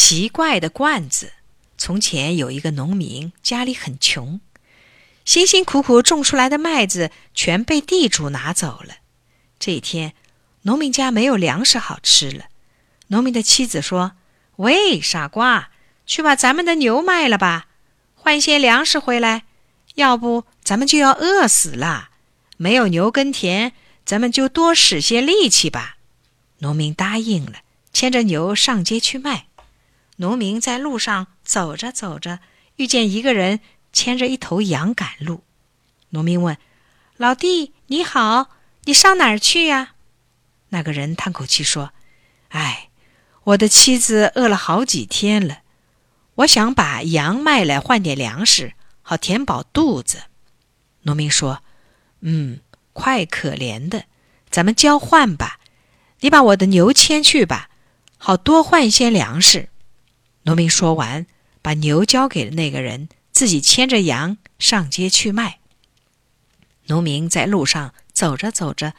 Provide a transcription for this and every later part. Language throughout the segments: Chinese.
奇怪的罐子。从前有一个农民，家里很穷，辛辛苦苦种出来的麦子全被地主拿走了。这一天，农民家没有粮食好吃了。农民的妻子说：“喂，傻瓜，去把咱们的牛卖了吧，换些粮食回来，要不咱们就要饿死了。没有牛耕田，咱们就多使些力气吧。”农民答应了，牵着牛上街去卖。农民在路上走着走着，遇见一个人牵着一头羊赶路。农民问：“老弟，你好，你上哪儿去呀？”那个人叹口气说：“哎，我的妻子饿了好几天了，我想把羊卖了换点粮食，好填饱肚子。”农民说：“嗯，快可怜的，咱们交换吧。你把我的牛牵去吧，好多换一些粮食。”农民说完，把牛交给了那个人，自己牵着羊上街去卖。农民在路上走着走着，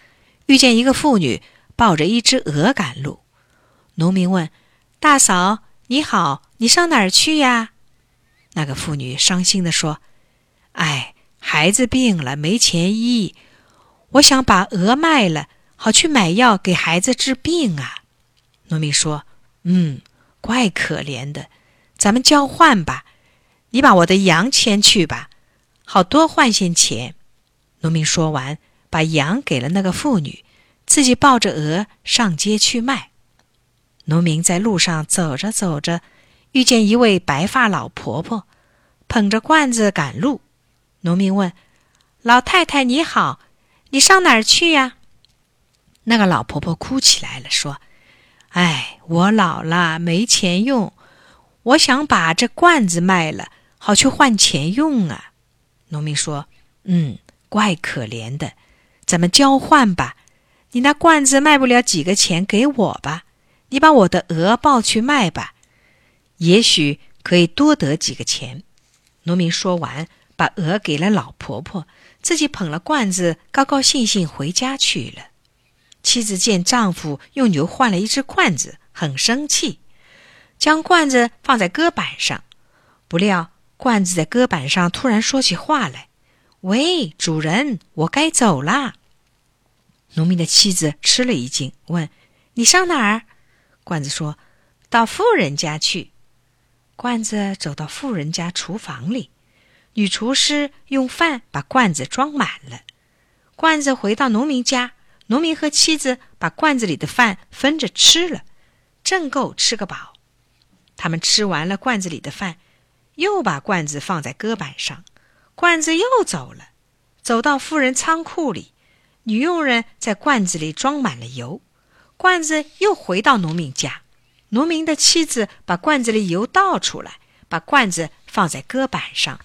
遇见一个妇女抱着一只鹅赶路。农民问：“大嫂，你好，你上哪儿去呀？”那个妇女伤心地说：“哎，孩子病了，没钱医，我想把鹅卖了，好去买药给孩子治病啊。”农民说：“嗯。”怪可怜的，咱们交换吧。你把我的羊牵去吧，好多换些钱。农民说完，把羊给了那个妇女，自己抱着鹅上街去卖。农民在路上走着走着，遇见一位白发老婆婆，捧着罐子赶路。农民问：“老太太你好，你上哪儿去呀？”那个老婆婆哭起来了，说。哎，我老了，没钱用，我想把这罐子卖了，好去换钱用啊。农民说：“嗯，怪可怜的，咱们交换吧。你那罐子卖不了几个钱，给我吧。你把我的鹅抱去卖吧，也许可以多得几个钱。”农民说完，把鹅给了老婆婆，自己捧了罐子，高高兴兴回家去了。妻子见丈夫用牛换了一只罐子，很生气，将罐子放在搁板上。不料罐子在搁板上突然说起话来：“喂，主人，我该走啦。”农民的妻子吃了一惊，问：“你上哪儿？”罐子说：“到富人家去。”罐子走到富人家厨房里，女厨师用饭把罐子装满了。罐子回到农民家。农民和妻子把罐子里的饭分着吃了，正够吃个饱。他们吃完了罐子里的饭，又把罐子放在搁板上，罐子又走了，走到富人仓库里，女佣人在罐子里装满了油，罐子又回到农民家，农民的妻子把罐子里油倒出来，把罐子放在搁板上，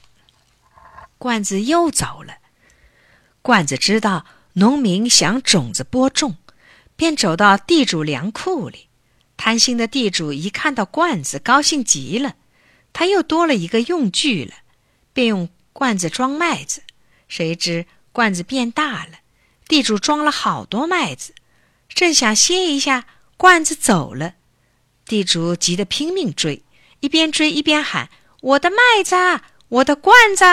罐子又走了，罐子知道。农民想种子播种，便走到地主粮库里。贪心的地主一看到罐子，高兴极了。他又多了一个用具了，便用罐子装麦子。谁知罐子变大了，地主装了好多麦子，正想歇一下，罐子走了。地主急得拼命追，一边追一边喊：“我的麦子，我的罐子！”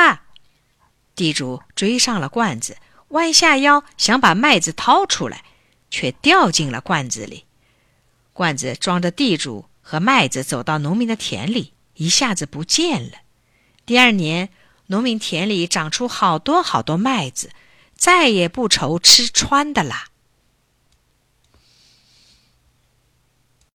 地主追上了罐子。弯下腰想把麦子掏出来，却掉进了罐子里。罐子装着地主和麦子走到农民的田里，一下子不见了。第二年，农民田里长出好多好多麦子，再也不愁吃穿的啦。